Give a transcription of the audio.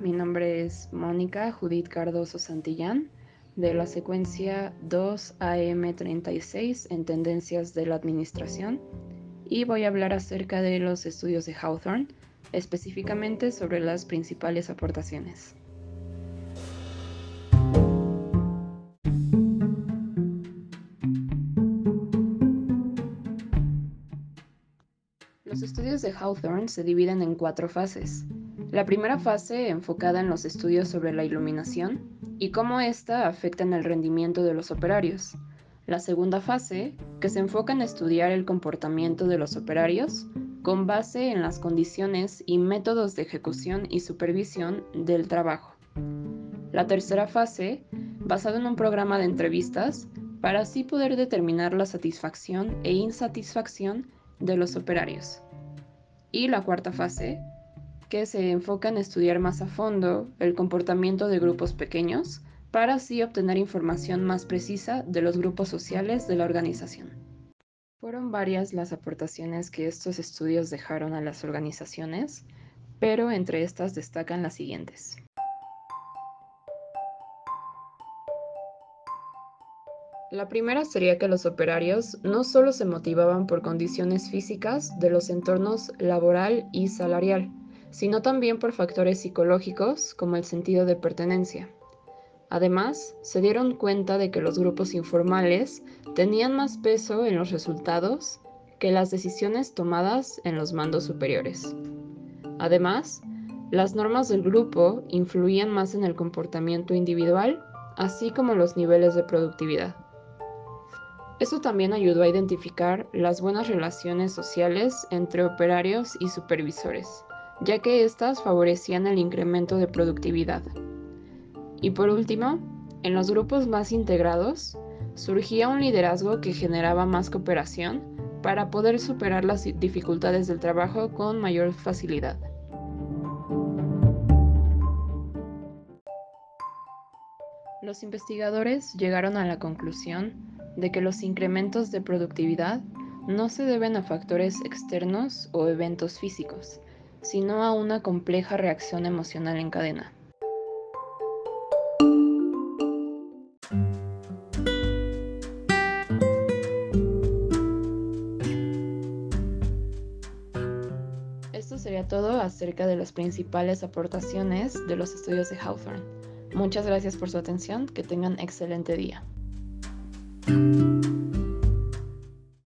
mi nombre es Mónica Judith Cardoso Santillán, de la secuencia 2AM36 en Tendencias de la Administración, y voy a hablar acerca de los estudios de Hawthorne, específicamente sobre las principales aportaciones. Los estudios de Hawthorne se dividen en cuatro fases. La primera fase enfocada en los estudios sobre la iluminación y cómo ésta afecta en el rendimiento de los operarios. La segunda fase, que se enfoca en estudiar el comportamiento de los operarios con base en las condiciones y métodos de ejecución y supervisión del trabajo. La tercera fase, basada en un programa de entrevistas para así poder determinar la satisfacción e insatisfacción de los operarios. Y la cuarta fase, que se enfoca en estudiar más a fondo el comportamiento de grupos pequeños para así obtener información más precisa de los grupos sociales de la organización. Fueron varias las aportaciones que estos estudios dejaron a las organizaciones, pero entre estas destacan las siguientes. La primera sería que los operarios no solo se motivaban por condiciones físicas de los entornos laboral y salarial, sino también por factores psicológicos como el sentido de pertenencia. Además, se dieron cuenta de que los grupos informales tenían más peso en los resultados que las decisiones tomadas en los mandos superiores. Además, las normas del grupo influían más en el comportamiento individual, así como los niveles de productividad. Esto también ayudó a identificar las buenas relaciones sociales entre operarios y supervisores, ya que éstas favorecían el incremento de productividad. Y por último, en los grupos más integrados, surgía un liderazgo que generaba más cooperación para poder superar las dificultades del trabajo con mayor facilidad. Los investigadores llegaron a la conclusión de que los incrementos de productividad no se deben a factores externos o eventos físicos, sino a una compleja reacción emocional en cadena. Esto sería todo acerca de las principales aportaciones de los estudios de Hawthorne. Muchas gracias por su atención, que tengan excelente día.